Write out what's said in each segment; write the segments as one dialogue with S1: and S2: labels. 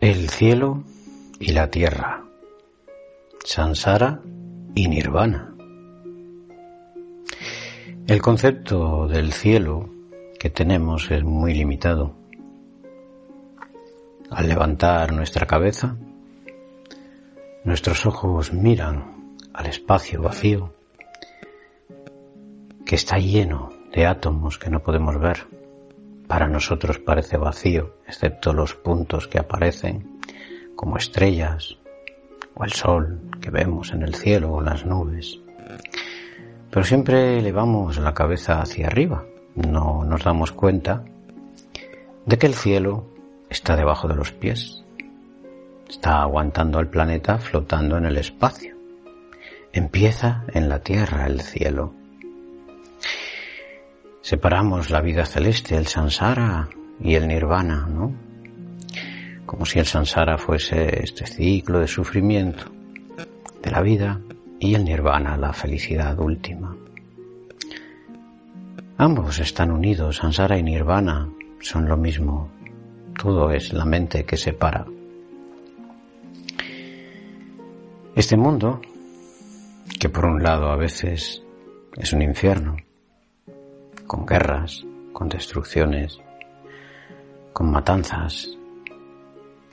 S1: El cielo y la tierra, Sansara y Nirvana. El concepto del cielo que tenemos es muy limitado. Al levantar nuestra cabeza, nuestros ojos miran al espacio vacío que está lleno de átomos que no podemos ver para nosotros parece vacío, excepto los puntos que aparecen como estrellas o el sol que vemos en el cielo o las nubes. Pero siempre elevamos la cabeza hacia arriba, no nos damos cuenta de que el cielo está debajo de los pies, está aguantando al planeta flotando en el espacio. Empieza en la tierra el cielo separamos la vida celeste, el samsara y el nirvana, ¿no? Como si el samsara fuese este ciclo de sufrimiento de la vida y el nirvana la felicidad última. Ambos están unidos, samsara y nirvana son lo mismo. Todo es la mente que separa. Este mundo, que por un lado a veces es un infierno, con guerras, con destrucciones, con matanzas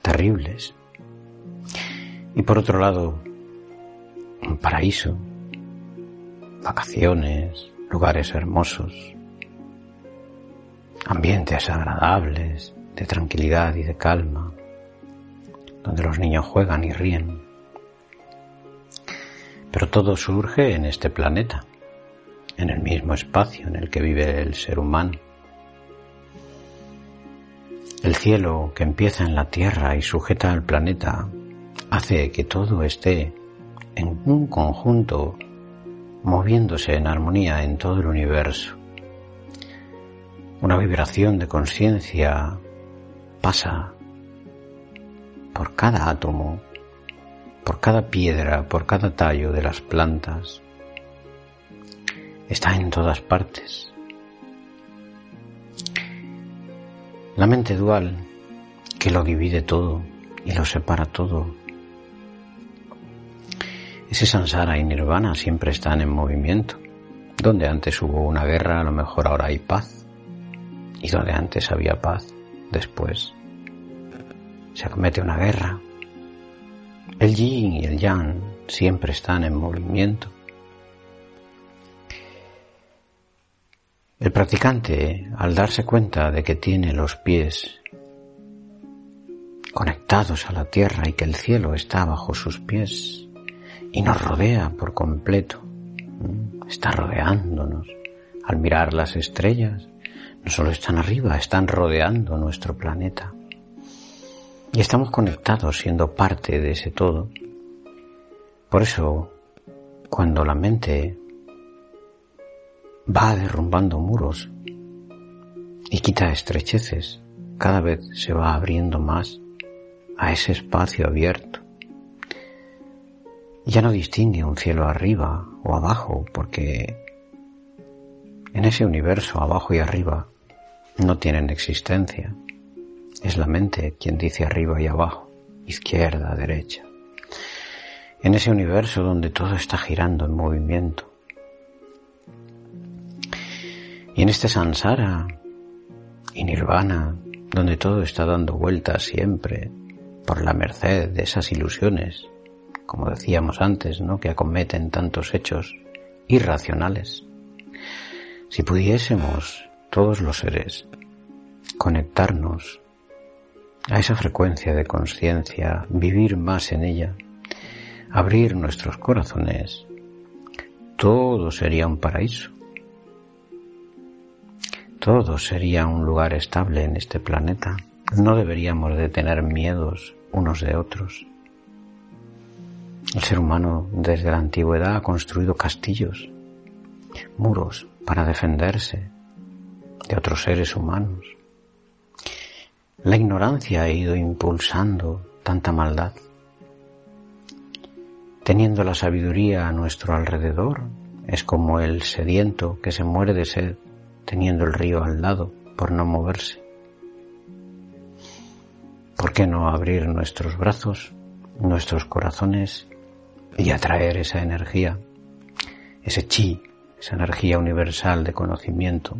S1: terribles. Y por otro lado, un paraíso, vacaciones, lugares hermosos, ambientes agradables, de tranquilidad y de calma, donde los niños juegan y ríen. Pero todo surge en este planeta en el mismo espacio en el que vive el ser humano. El cielo que empieza en la Tierra y sujeta al planeta hace que todo esté en un conjunto moviéndose en armonía en todo el universo. Una vibración de conciencia pasa por cada átomo, por cada piedra, por cada tallo de las plantas, está en todas partes. La mente dual que lo divide todo y lo separa todo. Ese sansara y nirvana siempre están en movimiento. Donde antes hubo una guerra, a lo mejor ahora hay paz. Y donde antes había paz, después se acomete una guerra. El yin y el yang siempre están en movimiento. El practicante, al darse cuenta de que tiene los pies conectados a la tierra y que el cielo está bajo sus pies y nos rodea por completo, está rodeándonos. Al mirar las estrellas, no solo están arriba, están rodeando nuestro planeta. Y estamos conectados siendo parte de ese todo. Por eso, cuando la mente va derrumbando muros y quita estrecheces, cada vez se va abriendo más a ese espacio abierto. Ya no distingue un cielo arriba o abajo porque en ese universo abajo y arriba no tienen existencia. Es la mente quien dice arriba y abajo, izquierda, derecha. En ese universo donde todo está girando en movimiento, y en este sansara y nirvana, donde todo está dando vueltas siempre por la merced de esas ilusiones, como decíamos antes, ¿no? que acometen tantos hechos irracionales. Si pudiésemos, todos los seres, conectarnos a esa frecuencia de conciencia, vivir más en ella, abrir nuestros corazones, todo sería un paraíso. Todo sería un lugar estable en este planeta. No deberíamos de tener miedos unos de otros. El ser humano desde la antigüedad ha construido castillos, muros para defenderse de otros seres humanos. La ignorancia ha ido impulsando tanta maldad. Teniendo la sabiduría a nuestro alrededor, es como el sediento que se muere de sed teniendo el río al lado por no moverse. ¿Por qué no abrir nuestros brazos, nuestros corazones y atraer esa energía, ese chi, esa energía universal de conocimiento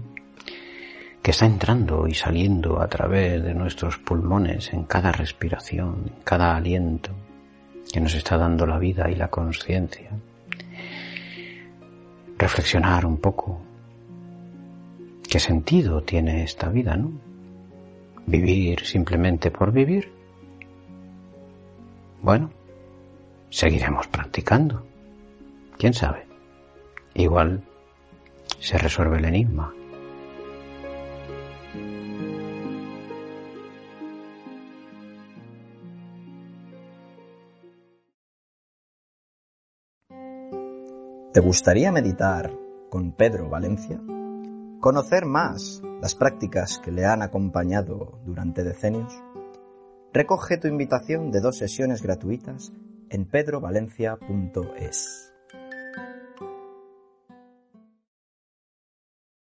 S1: que está entrando y saliendo a través de nuestros pulmones en cada respiración, en cada aliento que nos está dando la vida y la conciencia. Reflexionar un poco. ¿Qué sentido tiene esta vida, no? ¿Vivir simplemente por vivir? Bueno, seguiremos practicando. ¿Quién sabe? Igual se resuelve el enigma.
S2: ¿Te gustaría meditar con Pedro Valencia? ¿Conocer más las prácticas que le han acompañado durante decenios? Recoge tu invitación de dos sesiones gratuitas en pedrovalencia.es.